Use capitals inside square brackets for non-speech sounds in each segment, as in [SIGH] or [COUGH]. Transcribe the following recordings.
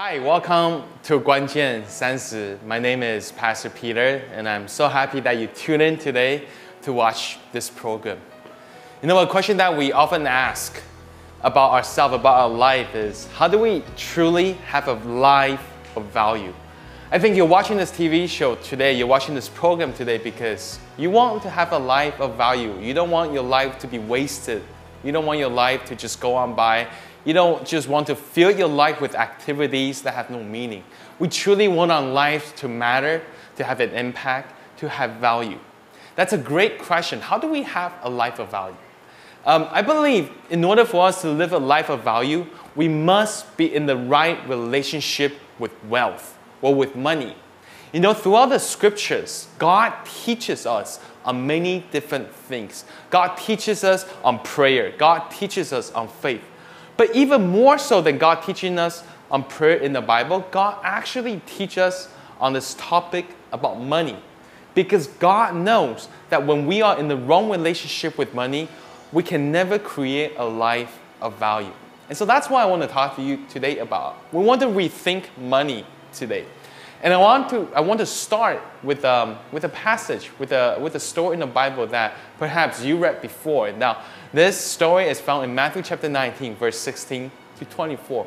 Hi, welcome to Guanjian Sansi. My name is Pastor Peter, and I'm so happy that you tuned in today to watch this program. You know, a question that we often ask about ourselves, about our life, is how do we truly have a life of value? I think you're watching this TV show today, you're watching this program today because you want to have a life of value. You don't want your life to be wasted. You don't want your life to just go on by you don't just want to fill your life with activities that have no meaning. We truly want our lives to matter, to have an impact, to have value. That's a great question. How do we have a life of value? Um, I believe in order for us to live a life of value, we must be in the right relationship with wealth or with money. You know, throughout the scriptures, God teaches us on many different things. God teaches us on prayer, God teaches us on faith. But even more so than God teaching us on prayer in the Bible, God actually teaches us on this topic about money. Because God knows that when we are in the wrong relationship with money, we can never create a life of value. And so that's what I want to talk to you today about. We want to rethink money today. And I want to, I want to start with, um, with a passage, with a, with a story in the Bible that perhaps you read before. Now, this story is found in Matthew chapter 19, verse 16 to 24.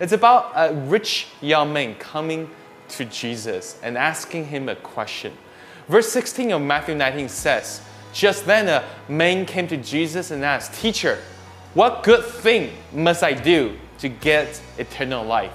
It's about a rich young man coming to Jesus and asking him a question. Verse 16 of Matthew 19 says, Just then a man came to Jesus and asked, Teacher, what good thing must I do to get eternal life?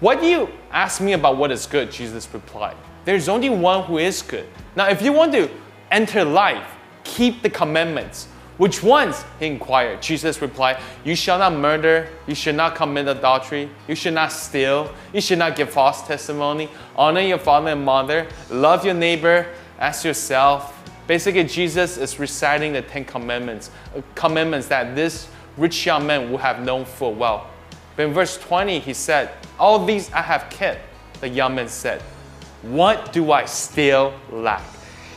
What do you ask me about what is good? Jesus replied. There's only one who is good. Now, if you want to enter life, keep the commandments. Which ones? He inquired. Jesus replied, You shall not murder, you should not commit adultery, you should not steal, you should not give false testimony, honor your father and mother, love your neighbor as yourself. Basically, Jesus is reciting the Ten Commandments, uh, commandments that this rich young man would have known full well. But in verse 20, he said, All these I have kept. The young man said, What do I still lack?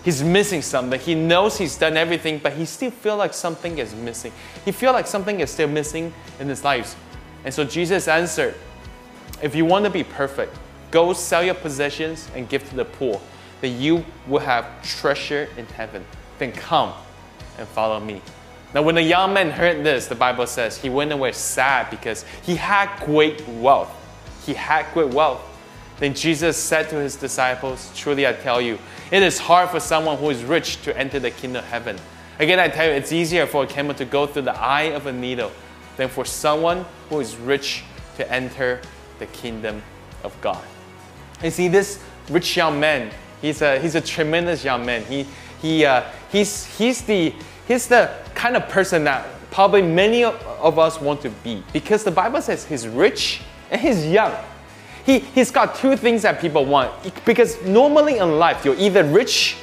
He's missing something. He knows he's done everything, but he still feels like something is missing. He feels like something is still missing in his life. And so Jesus answered, If you want to be perfect, go sell your possessions and give to the poor, that you will have treasure in heaven. Then come and follow me. Now, when the young man heard this, the Bible says he went away sad because he had great wealth. He had great wealth. Then Jesus said to his disciples, Truly I tell you, it is hard for someone who is rich to enter the kingdom of heaven. Again, I tell you, it's easier for a camel to go through the eye of a needle than for someone who is rich to enter the kingdom of God. You see, this rich young man, he's a, he's a tremendous young man. He, he, uh, he's, he's the he's the kind of person that probably many of us want to be because the Bible says he's rich and he's young. He, he's got two things that people want because normally in life you're either rich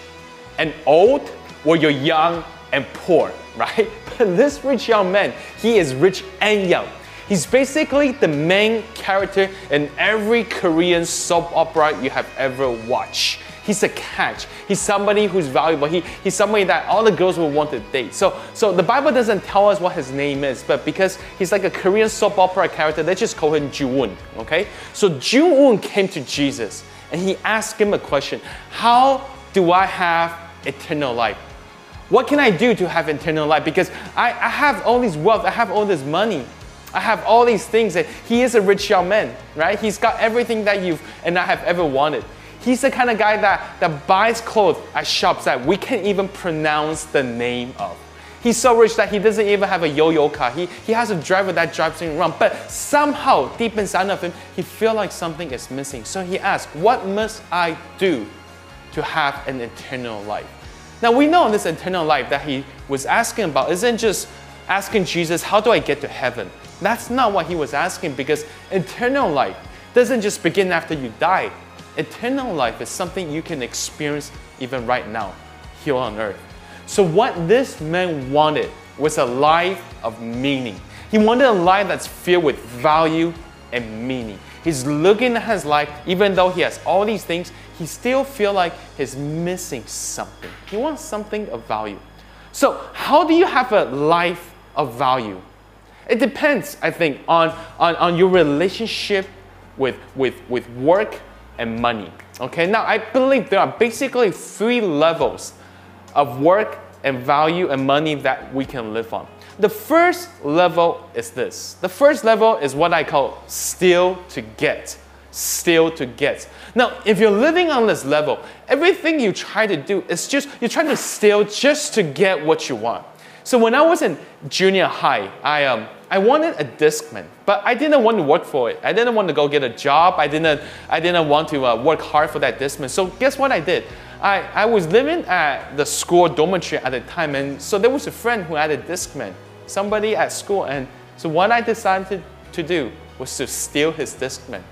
and old or you're young and poor, [LAUGHS] right? But this rich young man, he is rich and young. He's basically the main character in every Korean soap opera you have ever watched. He's a catch. He's somebody who's valuable. He, he's somebody that all the girls will want to date. So, so the Bible doesn't tell us what his name is, but because he's like a Korean soap opera character, they just call him Ju-un, okay? So Ju-un came to Jesus and he asked him a question. How do I have eternal life? What can I do to have eternal life? Because I, I have all this wealth, I have all this money. I have all these things, and he is a rich young man, right? He's got everything that you've and I have ever wanted. He's the kind of guy that, that buys clothes at shops that we can't even pronounce the name of. He's so rich that he doesn't even have a yo-yo car. He, he has a driver that drives him around. But somehow, deep inside of him, he feels like something is missing. So he asks, what must I do to have an eternal life? Now we know this eternal life that he was asking about isn't just asking Jesus, how do I get to heaven? That's not what he was asking because eternal life doesn't just begin after you die. Eternal life is something you can experience even right now, here on earth. So, what this man wanted was a life of meaning. He wanted a life that's filled with value and meaning. He's looking at his life, even though he has all these things, he still feel like he's missing something. He wants something of value. So, how do you have a life of value? It depends, I think, on, on, on your relationship with, with, with work and money. Okay, now I believe there are basically three levels of work and value and money that we can live on. The first level is this. The first level is what I call steal to get. Steal to get. Now, if you're living on this level, everything you try to do is just, you're trying to steal just to get what you want. So when I was in junior high, I, um, I wanted a Discman, but I didn't want to work for it. I didn't want to go get a job. I didn't, I didn't want to uh, work hard for that Discman. So guess what I did? I, I was living at the school dormitory at the time, and so there was a friend who had a Discman, somebody at school, and so what I decided to do was to steal his Discman.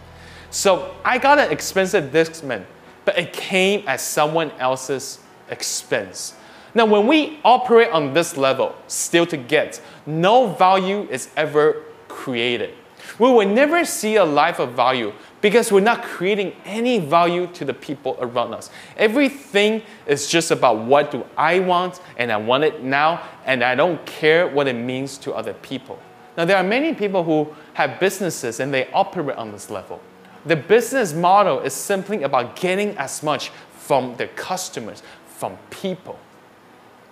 So I got an expensive Discman, but it came at someone else's expense. Now, when we operate on this level, steal to get, no value is ever created. We will never see a life of value because we're not creating any value to the people around us. Everything is just about what do I want and I want it now and I don't care what it means to other people. Now, there are many people who have businesses and they operate on this level. The business model is simply about getting as much from their customers, from people.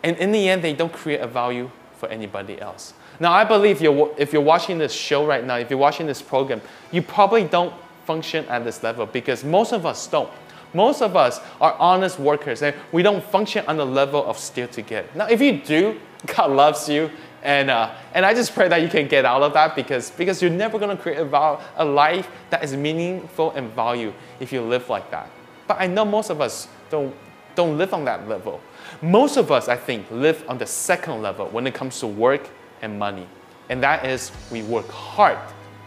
And in the end, they don't create a value for anybody else. Now, I believe you're, if you're watching this show right now, if you're watching this program, you probably don't function at this level because most of us don't. Most of us are honest workers and we don't function on the level of to get. Now, if you do, [LAUGHS] God loves you. And, uh, and I just pray that you can get out of that because, because you're never going to create a, a life that is meaningful and value if you live like that. But I know most of us don't, don't live on that level. Most of us, I think, live on the second level when it comes to work and money. And that is we work hard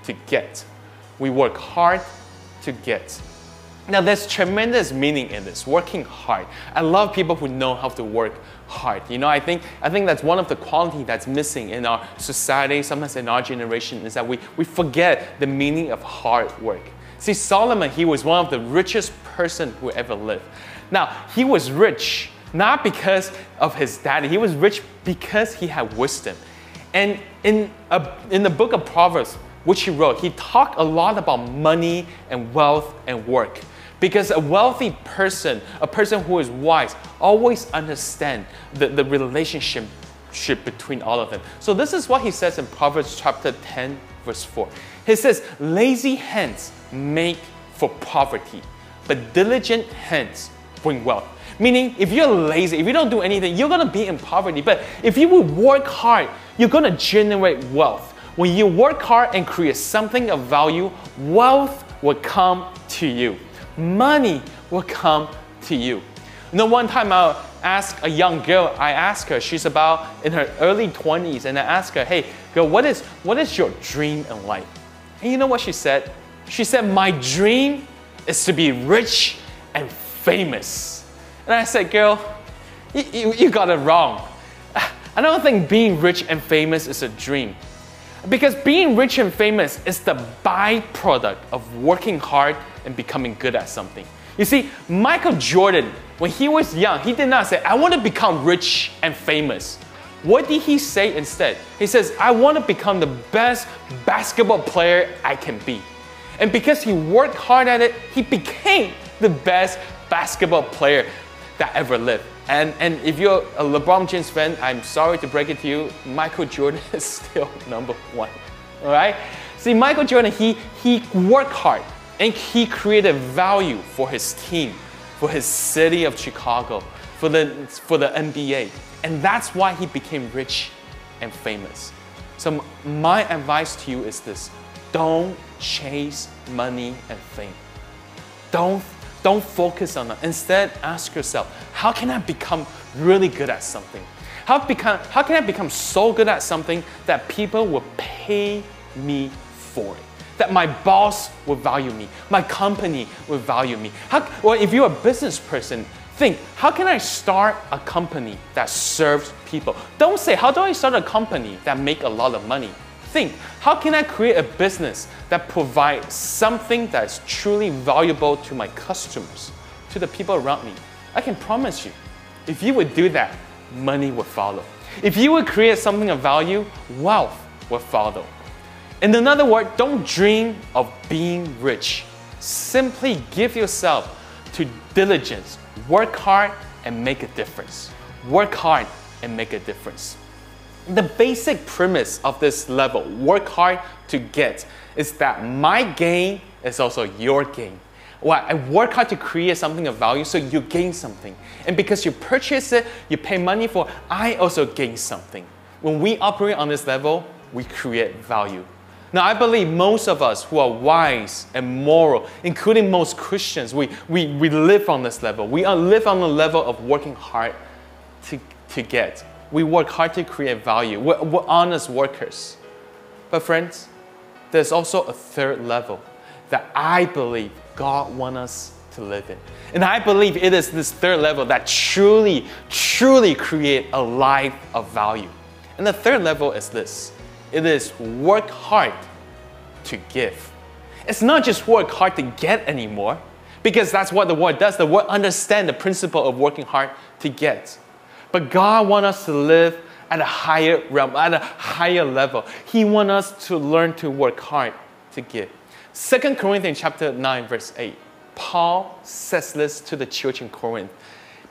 to get. We work hard to get. Now, there's tremendous meaning in this, working hard. I love people who know how to work hard. You know, I think, I think that's one of the quality that's missing in our society, sometimes in our generation, is that we, we forget the meaning of hard work. See, Solomon, he was one of the richest person who ever lived. Now, he was rich not because of his daddy. He was rich because he had wisdom. And in, a, in the book of Proverbs, which he wrote, he talked a lot about money and wealth and work. Because a wealthy person, a person who is wise, always understand the, the relationship between all of them. So this is what he says in Proverbs chapter 10, verse 4. He says, Lazy hands make for poverty, but diligent hands bring wealth. Meaning, if you're lazy, if you don't do anything, you're gonna be in poverty. But if you will work hard, you're gonna generate wealth. When you work hard and create something of value, wealth will come to you. Money will come to you. You know, one time I asked a young girl, I asked her, she's about in her early 20s, and I asked her, hey, girl, what is, what is your dream in life? And you know what she said? She said, my dream is to be rich and famous. And I said, girl, you, you, you got it wrong. I don't think being rich and famous is a dream. Because being rich and famous is the byproduct of working hard and becoming good at something. You see, Michael Jordan, when he was young, he did not say, I want to become rich and famous. What did he say instead? He says, I want to become the best basketball player I can be. And because he worked hard at it, he became the best basketball player that ever lived. And, and if you're a LeBron James fan, I'm sorry to break it to you, Michael Jordan [LAUGHS] is still number one. All right? See, Michael Jordan, he, he worked hard and he created value for his team, for his city of Chicago, for the, for the NBA. And that's why he became rich and famous. So, my advice to you is this don't chase money and fame. Don't don't focus on that. Instead, ask yourself, how can I become really good at something? How, become, how can I become so good at something that people will pay me for it? That my boss will value me, my company will value me. How, if you're a business person, think, how can I start a company that serves people? Don't say, how do I start a company that make a lot of money? Think, how can I create a business that provides something that's truly valuable to my customers, to the people around me? I can promise you, if you would do that, money would follow. If you would create something of value, wealth will follow. In another word, don't dream of being rich. Simply give yourself to diligence. Work hard and make a difference. Work hard and make a difference. The basic premise of this level, work hard to get, is that my gain is also your gain. Well, I work hard to create something of value, so you gain something. And because you purchase it, you pay money for, I also gain something. When we operate on this level, we create value. Now, I believe most of us who are wise and moral, including most Christians, we, we, we live on this level. We live on the level of working hard to, to get. We work hard to create value. We're, we're honest workers. But, friends, there's also a third level that I believe God wants us to live in. And I believe it is this third level that truly, truly create a life of value. And the third level is this it is work hard to give. It's not just work hard to get anymore, because that's what the word does. The word understand the principle of working hard to get. But God wants us to live at a higher realm, at a higher level. He wants us to learn to work hard to give. 2 Corinthians chapter 9, verse 8. Paul says this to the church in Corinth.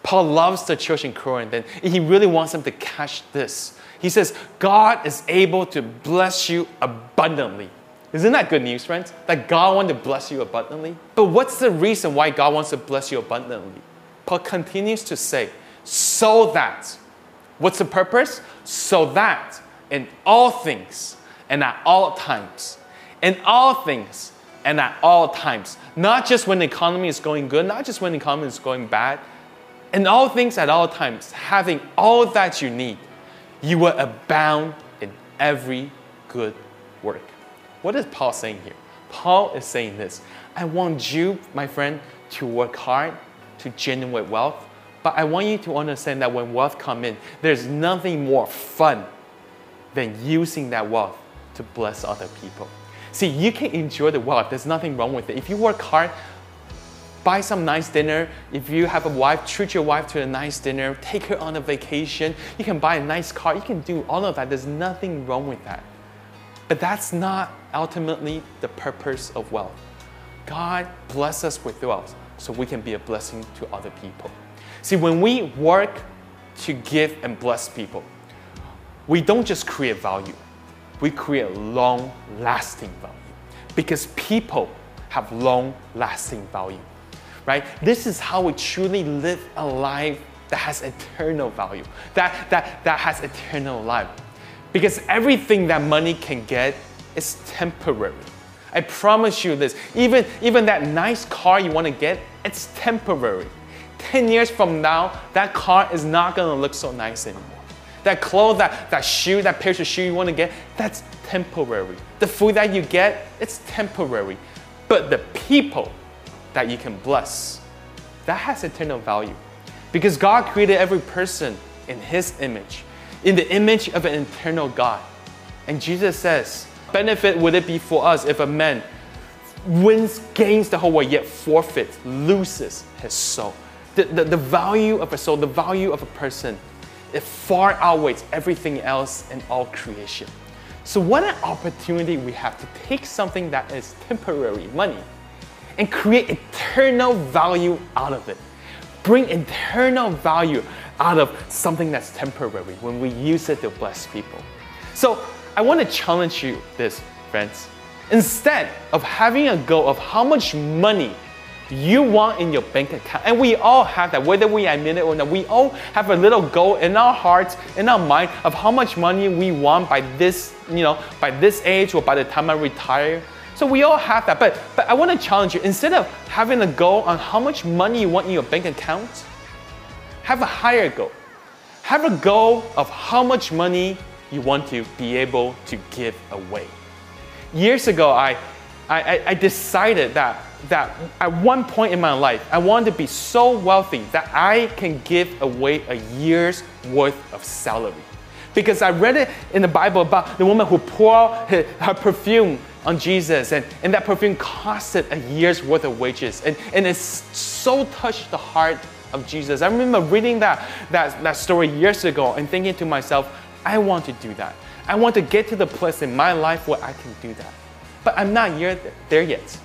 Paul loves the church in Corinth, and he really wants them to catch this. He says, God is able to bless you abundantly. Isn't that good news, friends? That God wants to bless you abundantly? But what's the reason why God wants to bless you abundantly? Paul continues to say, so that. What's the purpose? So that in all things and at all times, in all things and at all times, not just when the economy is going good, not just when the economy is going bad, in all things at all times, having all that you need, you will abound in every good work. What is Paul saying here? Paul is saying this I want you, my friend, to work hard to generate wealth, but I want you to understand that when wealth come in, there's nothing more fun than using that wealth to bless other people. See, you can enjoy the wealth. There's nothing wrong with it. If you work hard, buy some nice dinner. If you have a wife, treat your wife to a nice dinner, take her on a vacation. You can buy a nice car. You can do all of that. There's nothing wrong with that. But that's not ultimately the purpose of wealth. God bless us with wealth so we can be a blessing to other people. See, when we work to give and bless people, we don't just create value, we create long lasting value because people have long lasting value right? This is how we truly live a life that has eternal value, that, that, that has eternal life. Because everything that money can get is temporary. I promise you this. Even, even that nice car you want to get, it's temporary. 10 years from now, that car is not going to look so nice anymore. That clothes, that, that shoe, that pair of shoe you want to get, that's temporary. The food that you get, it's temporary. But the people that you can bless. That has eternal value. Because God created every person in His image, in the image of an eternal God. And Jesus says, benefit would it be for us if a man wins, gains the whole world, yet forfeits, loses his soul? The, the, the value of a soul, the value of a person, it far outweighs everything else in all creation. So, what an opportunity we have to take something that is temporary, money, and create eternal value out of it. Bring eternal value out of something that's temporary when we use it to bless people. So I want to challenge you this, friends. Instead of having a goal of how much money you want in your bank account, and we all have that, whether we admit it or not, we all have a little goal in our hearts, in our mind of how much money we want by this, you know, by this age or by the time I retire. So we all have that. But, but I want to challenge you instead of having a goal on how much money you want in your bank account, have a higher goal. Have a goal of how much money you want to be able to give away. Years ago, I, I, I decided that, that at one point in my life, I wanted to be so wealthy that I can give away a year's worth of salary. Because I read it in the Bible about the woman who poured her, her perfume on Jesus, and, and that perfume costed a year's worth of wages. And, and it so touched the heart of Jesus. I remember reading that, that, that story years ago and thinking to myself, I want to do that. I want to get to the place in my life where I can do that. But I'm not there yet.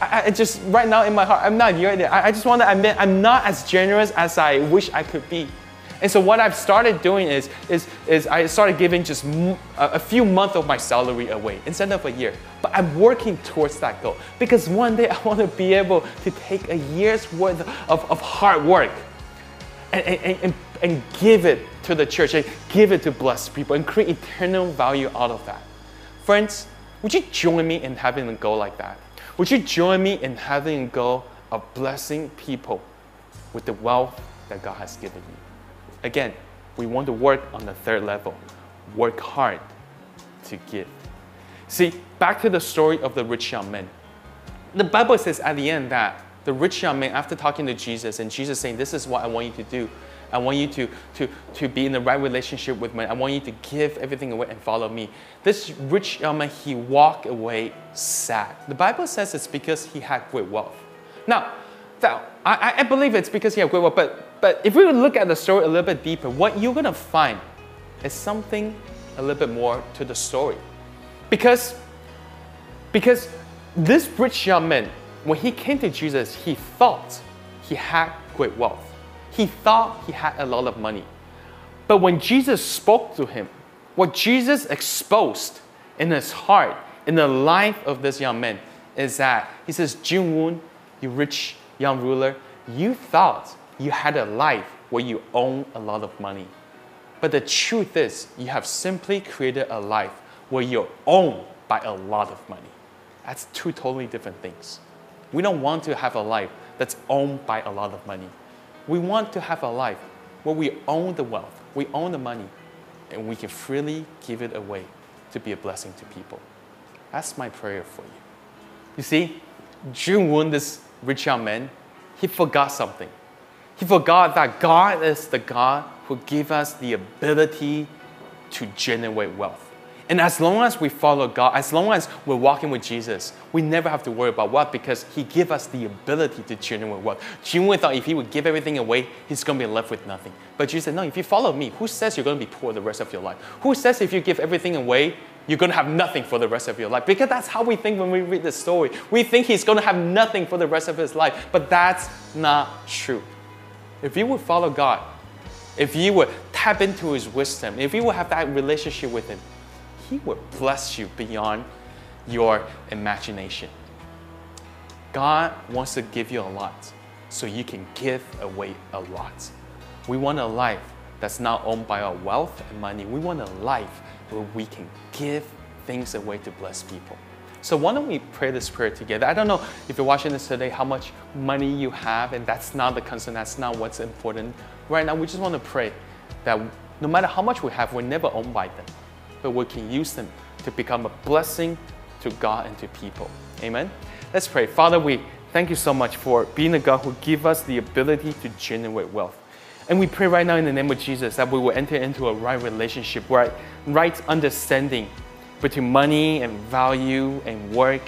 I, I just, right now in my heart, I'm not there. I, I just want to admit I'm not as generous as I wish I could be. And so what I've started doing is, is, is I started giving just a few months of my salary away instead of a year. But I'm working towards that goal because one day [LAUGHS] I want to be able to take a year's worth of, of hard work and, and, and, and give it to the church and give it to bless people and create eternal value out of that. Friends, would you join me in having a goal like that? Would you join me in having a goal of blessing people with the wealth that God has given you? Again, we want to work on the third level. Work hard to give. See, back to the story of the rich young man. The Bible says at the end that the rich young man, after talking to Jesus, and Jesus saying, This is what I want you to do. I want you to, to, to be in the right relationship with me. I want you to give everything away and follow me. This rich young man, he walked away sad. The Bible says it's because he had great wealth. Now, that, I, I believe it's because he had great wealth, but, but if we look at the story a little bit deeper, what you're going to find is something a little bit more to the story. Because, because this rich young man, when he came to Jesus, he thought he had great wealth. He thought he had a lot of money. But when Jesus spoke to him, what Jesus exposed in his heart, in the life of this young man, is that he says, Jin Woon, you rich young ruler, you thought you had a life where you own a lot of money. But the truth is, you have simply created a life where you're owned by a lot of money. That's two totally different things. We don't want to have a life that's owned by a lot of money. We want to have a life where we own the wealth, we own the money, and we can freely give it away to be a blessing to people. That's my prayer for you. You see, Jun Woon, this rich young man, he forgot something. He forgot that God is the God who gives us the ability to generate wealth. And as long as we follow God, as long as we're walking with Jesus, we never have to worry about what because He gives us the ability to generate wealth. Jinwei thought if he would give everything away, he's going to be left with nothing. But Jesus said, no, if you follow me, who says you're going to be poor the rest of your life? Who says if you give everything away, you're going to have nothing for the rest of your life? Because that's how we think when we read the story. We think he's going to have nothing for the rest of his life. But that's not true. If you would follow God, if you would tap into his wisdom, if you would have that relationship with him, he will bless you beyond your imagination. God wants to give you a lot so you can give away a lot. We want a life that's not owned by our wealth and money. We want a life where we can give things away to bless people. So why don't we pray this prayer together? I don't know if you're watching this today, how much money you have, and that's not the concern, that's not what's important. Right now, we just want to pray that no matter how much we have, we're never owned by them but we can use them to become a blessing to God and to people. Amen. Let's pray. Father, we thank you so much for being a God who give us the ability to generate wealth. And we pray right now in the name of Jesus that we will enter into a right relationship, right, right understanding between money and value and work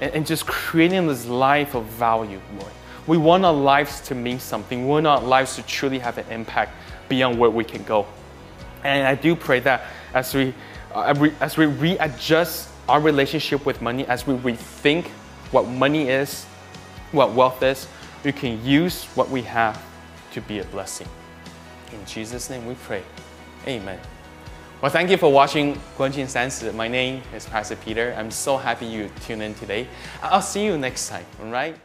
and, and just creating this life of value, Lord. We want our lives to mean something. We want our lives to truly have an impact beyond where we can go. And I do pray that as we uh, as we readjust our relationship with money, as we rethink what money is, what wealth is, we can use what we have to be a blessing. In Jesus' name we pray. Amen. Well, thank you for watching Guanjin Sansi. My name is Pastor Peter. I'm so happy you tuned in today. I'll see you next time, all right?